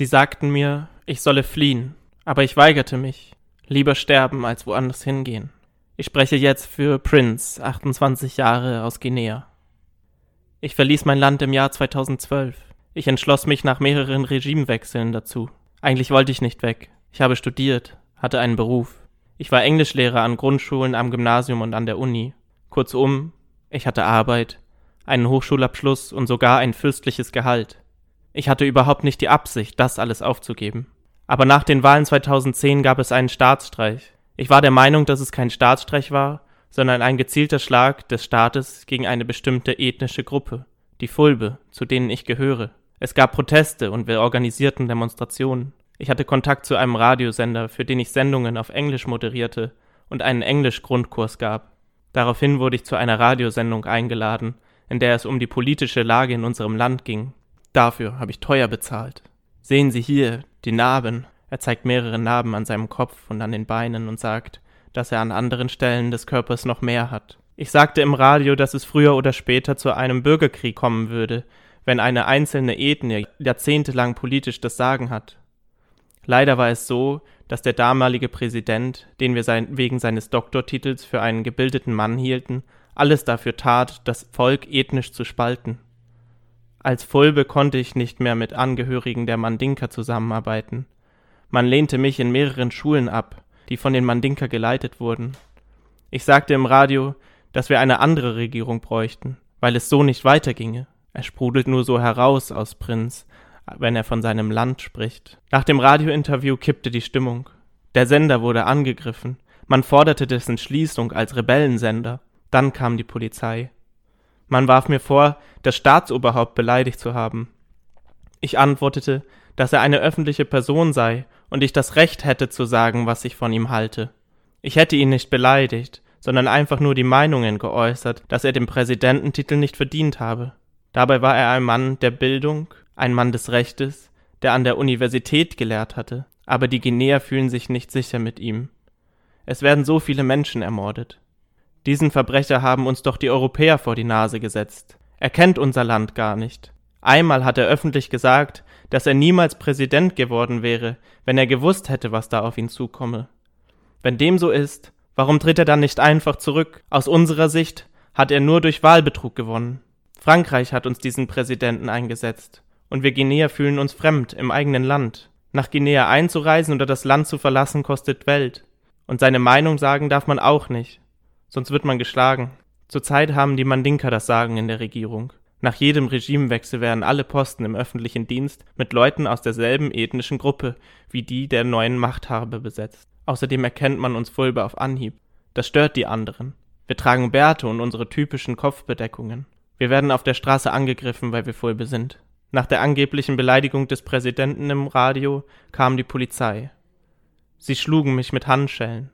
Sie sagten mir, ich solle fliehen, aber ich weigerte mich. Lieber sterben, als woanders hingehen. Ich spreche jetzt für Prince, 28 Jahre aus Guinea. Ich verließ mein Land im Jahr 2012. Ich entschloss mich nach mehreren Regimewechseln dazu. Eigentlich wollte ich nicht weg. Ich habe studiert, hatte einen Beruf. Ich war Englischlehrer an Grundschulen, am Gymnasium und an der Uni. Kurzum, ich hatte Arbeit, einen Hochschulabschluss und sogar ein fürstliches Gehalt. Ich hatte überhaupt nicht die Absicht, das alles aufzugeben. Aber nach den Wahlen 2010 gab es einen Staatsstreich. Ich war der Meinung, dass es kein Staatsstreich war, sondern ein gezielter Schlag des Staates gegen eine bestimmte ethnische Gruppe, die Fulbe, zu denen ich gehöre. Es gab Proteste und wir organisierten Demonstrationen. Ich hatte Kontakt zu einem Radiosender, für den ich Sendungen auf Englisch moderierte und einen Englisch-Grundkurs gab. Daraufhin wurde ich zu einer Radiosendung eingeladen, in der es um die politische Lage in unserem Land ging. Dafür habe ich teuer bezahlt. Sehen Sie hier die Narben. Er zeigt mehrere Narben an seinem Kopf und an den Beinen und sagt, dass er an anderen Stellen des Körpers noch mehr hat. Ich sagte im Radio, dass es früher oder später zu einem Bürgerkrieg kommen würde, wenn eine einzelne Ethnie jahrzehntelang politisch das Sagen hat. Leider war es so, dass der damalige Präsident, den wir sein, wegen seines Doktortitels für einen gebildeten Mann hielten, alles dafür tat, das Volk ethnisch zu spalten. Als Fulbe konnte ich nicht mehr mit Angehörigen der Mandinka zusammenarbeiten. Man lehnte mich in mehreren Schulen ab, die von den Mandinka geleitet wurden. Ich sagte im Radio, dass wir eine andere Regierung bräuchten, weil es so nicht weiterginge. Er sprudelt nur so heraus aus Prinz, wenn er von seinem Land spricht. Nach dem Radiointerview kippte die Stimmung. Der Sender wurde angegriffen. Man forderte dessen Schließung als Rebellensender. Dann kam die Polizei. Man warf mir vor, das Staatsoberhaupt beleidigt zu haben. Ich antwortete, dass er eine öffentliche Person sei und ich das Recht hätte zu sagen, was ich von ihm halte. Ich hätte ihn nicht beleidigt, sondern einfach nur die Meinungen geäußert, dass er den Präsidententitel nicht verdient habe. Dabei war er ein Mann der Bildung, ein Mann des Rechtes, der an der Universität gelehrt hatte, aber die Guinea fühlen sich nicht sicher mit ihm. Es werden so viele Menschen ermordet. Diesen Verbrecher haben uns doch die Europäer vor die Nase gesetzt. Er kennt unser Land gar nicht. Einmal hat er öffentlich gesagt, dass er niemals Präsident geworden wäre, wenn er gewusst hätte, was da auf ihn zukomme. Wenn dem so ist, warum tritt er dann nicht einfach zurück? Aus unserer Sicht hat er nur durch Wahlbetrug gewonnen. Frankreich hat uns diesen Präsidenten eingesetzt, und wir Guinea fühlen uns fremd im eigenen Land. Nach Guinea einzureisen oder das Land zu verlassen kostet Welt. Und seine Meinung sagen darf man auch nicht, sonst wird man geschlagen. Zurzeit haben die Mandinka das Sagen in der Regierung. Nach jedem Regimewechsel werden alle Posten im öffentlichen Dienst mit Leuten aus derselben ethnischen Gruppe wie die der neuen Machthaber besetzt. Außerdem erkennt man uns Fulbe auf Anhieb. Das stört die anderen. Wir tragen Bärte und unsere typischen Kopfbedeckungen. Wir werden auf der Straße angegriffen, weil wir Fulbe sind. Nach der angeblichen Beleidigung des Präsidenten im Radio kam die Polizei. Sie schlugen mich mit Handschellen.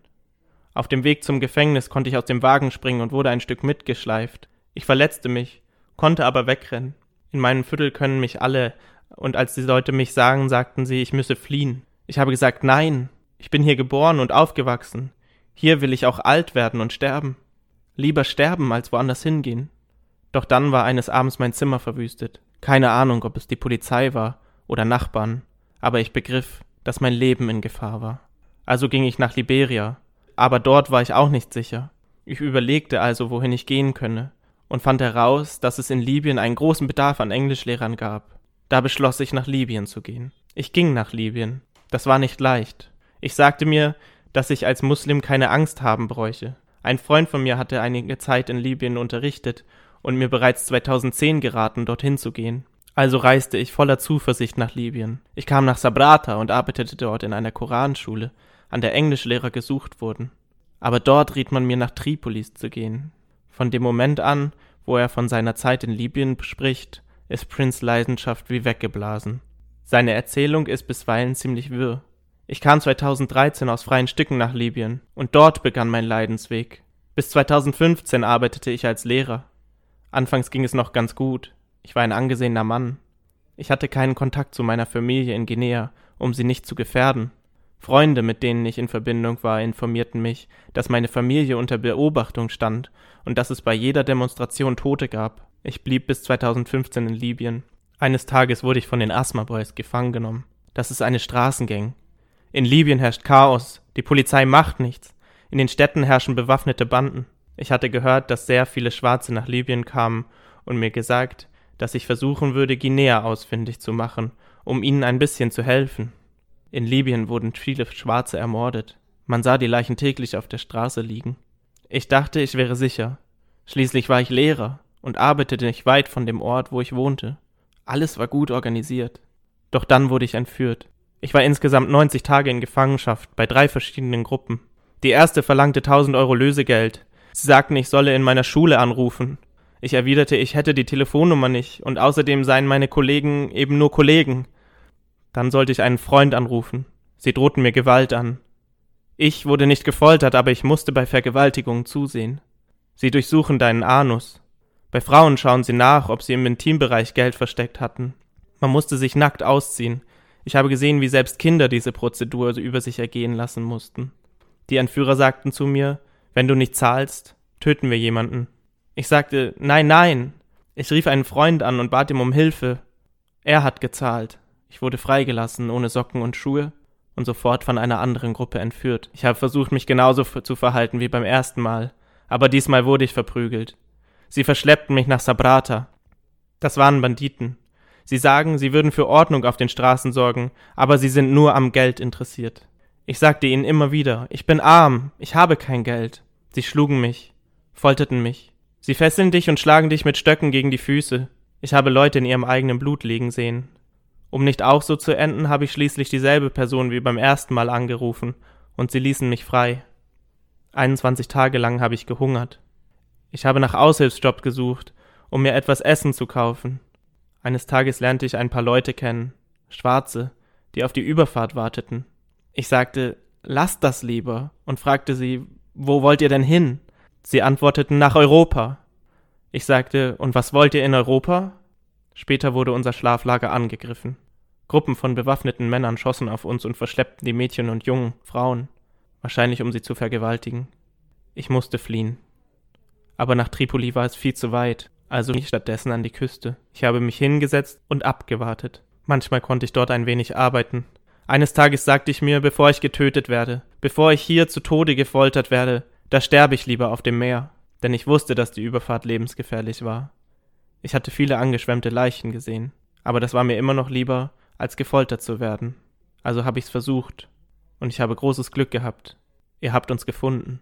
Auf dem Weg zum Gefängnis konnte ich aus dem Wagen springen und wurde ein Stück mitgeschleift. Ich verletzte mich, konnte aber wegrennen. In meinem Viertel können mich alle, und als die Leute mich sagen, sagten sie, ich müsse fliehen. Ich habe gesagt, nein, ich bin hier geboren und aufgewachsen. Hier will ich auch alt werden und sterben. Lieber sterben, als woanders hingehen. Doch dann war eines Abends mein Zimmer verwüstet. Keine Ahnung, ob es die Polizei war oder Nachbarn, aber ich begriff, dass mein Leben in Gefahr war. Also ging ich nach Liberia, aber dort war ich auch nicht sicher. Ich überlegte also, wohin ich gehen könne und fand heraus, dass es in Libyen einen großen Bedarf an Englischlehrern gab. Da beschloss ich, nach Libyen zu gehen. Ich ging nach Libyen. Das war nicht leicht. Ich sagte mir, dass ich als Muslim keine Angst haben bräuche. Ein Freund von mir hatte einige Zeit in Libyen unterrichtet und mir bereits 2010 geraten, dorthin zu gehen. Also reiste ich voller Zuversicht nach Libyen. Ich kam nach Sabrata und arbeitete dort in einer Koranschule, an der Englischlehrer gesucht wurden. Aber dort riet man mir nach Tripolis zu gehen. Von dem Moment an, wo er von seiner Zeit in Libyen spricht, ist Prince Leidenschaft wie weggeblasen. Seine Erzählung ist bisweilen ziemlich wirr. Ich kam 2013 aus freien Stücken nach Libyen und dort begann mein Leidensweg. Bis 2015 arbeitete ich als Lehrer. Anfangs ging es noch ganz gut. Ich war ein angesehener Mann. Ich hatte keinen Kontakt zu meiner Familie in Guinea, um sie nicht zu gefährden. Freunde, mit denen ich in Verbindung war, informierten mich, dass meine Familie unter Beobachtung stand und dass es bei jeder Demonstration Tote gab. Ich blieb bis 2015 in Libyen. Eines Tages wurde ich von den Asthma Boys gefangen genommen. Das ist eine Straßengang. In Libyen herrscht Chaos, die Polizei macht nichts. In den Städten herrschen bewaffnete Banden. Ich hatte gehört, dass sehr viele Schwarze nach Libyen kamen und mir gesagt, dass ich versuchen würde, Guinea ausfindig zu machen, um ihnen ein bisschen zu helfen. In Libyen wurden viele Schwarze ermordet. Man sah die Leichen täglich auf der Straße liegen. Ich dachte, ich wäre sicher. Schließlich war ich Lehrer und arbeitete nicht weit von dem Ort, wo ich wohnte. Alles war gut organisiert. Doch dann wurde ich entführt. Ich war insgesamt 90 Tage in Gefangenschaft bei drei verschiedenen Gruppen. Die erste verlangte 1000 Euro Lösegeld. Sie sagten, ich solle in meiner Schule anrufen. Ich erwiderte, ich hätte die Telefonnummer nicht und außerdem seien meine Kollegen eben nur Kollegen. Dann sollte ich einen Freund anrufen. Sie drohten mir Gewalt an. Ich wurde nicht gefoltert, aber ich musste bei Vergewaltigungen zusehen. Sie durchsuchen deinen Anus. Bei Frauen schauen sie nach, ob sie im Intimbereich Geld versteckt hatten. Man musste sich nackt ausziehen. Ich habe gesehen, wie selbst Kinder diese Prozedur über sich ergehen lassen mussten. Die Entführer sagten zu mir, wenn du nicht zahlst, töten wir jemanden. Ich sagte, nein, nein. Ich rief einen Freund an und bat ihm um Hilfe. Er hat gezahlt. Ich wurde freigelassen, ohne Socken und Schuhe, und sofort von einer anderen Gruppe entführt. Ich habe versucht, mich genauso zu verhalten wie beim ersten Mal, aber diesmal wurde ich verprügelt. Sie verschleppten mich nach Sabrata. Das waren Banditen. Sie sagen, sie würden für Ordnung auf den Straßen sorgen, aber sie sind nur am Geld interessiert. Ich sagte ihnen immer wieder, ich bin arm, ich habe kein Geld. Sie schlugen mich, folterten mich. Sie fesseln dich und schlagen dich mit Stöcken gegen die Füße. Ich habe Leute in ihrem eigenen Blut liegen sehen. Um nicht auch so zu enden, habe ich schließlich dieselbe Person wie beim ersten Mal angerufen, und sie ließen mich frei. 21 Tage lang habe ich gehungert. Ich habe nach Aushilfsjob gesucht, um mir etwas Essen zu kaufen. Eines Tages lernte ich ein paar Leute kennen, Schwarze, die auf die Überfahrt warteten. Ich sagte, lasst das lieber, und fragte sie, wo wollt ihr denn hin? Sie antworteten nach Europa. Ich sagte, und was wollt ihr in Europa? Später wurde unser Schlaflager angegriffen. Gruppen von bewaffneten Männern schossen auf uns und verschleppten die Mädchen und jungen Frauen, wahrscheinlich um sie zu vergewaltigen. Ich musste fliehen. Aber nach Tripoli war es viel zu weit, also nicht stattdessen an die Küste. Ich habe mich hingesetzt und abgewartet. Manchmal konnte ich dort ein wenig arbeiten. Eines Tages sagte ich mir, bevor ich getötet werde, bevor ich hier zu Tode gefoltert werde, da sterbe ich lieber auf dem Meer, denn ich wusste, dass die Überfahrt lebensgefährlich war. Ich hatte viele angeschwemmte Leichen gesehen, aber das war mir immer noch lieber, als gefoltert zu werden. Also habe ich's versucht. Und ich habe großes Glück gehabt. Ihr habt uns gefunden.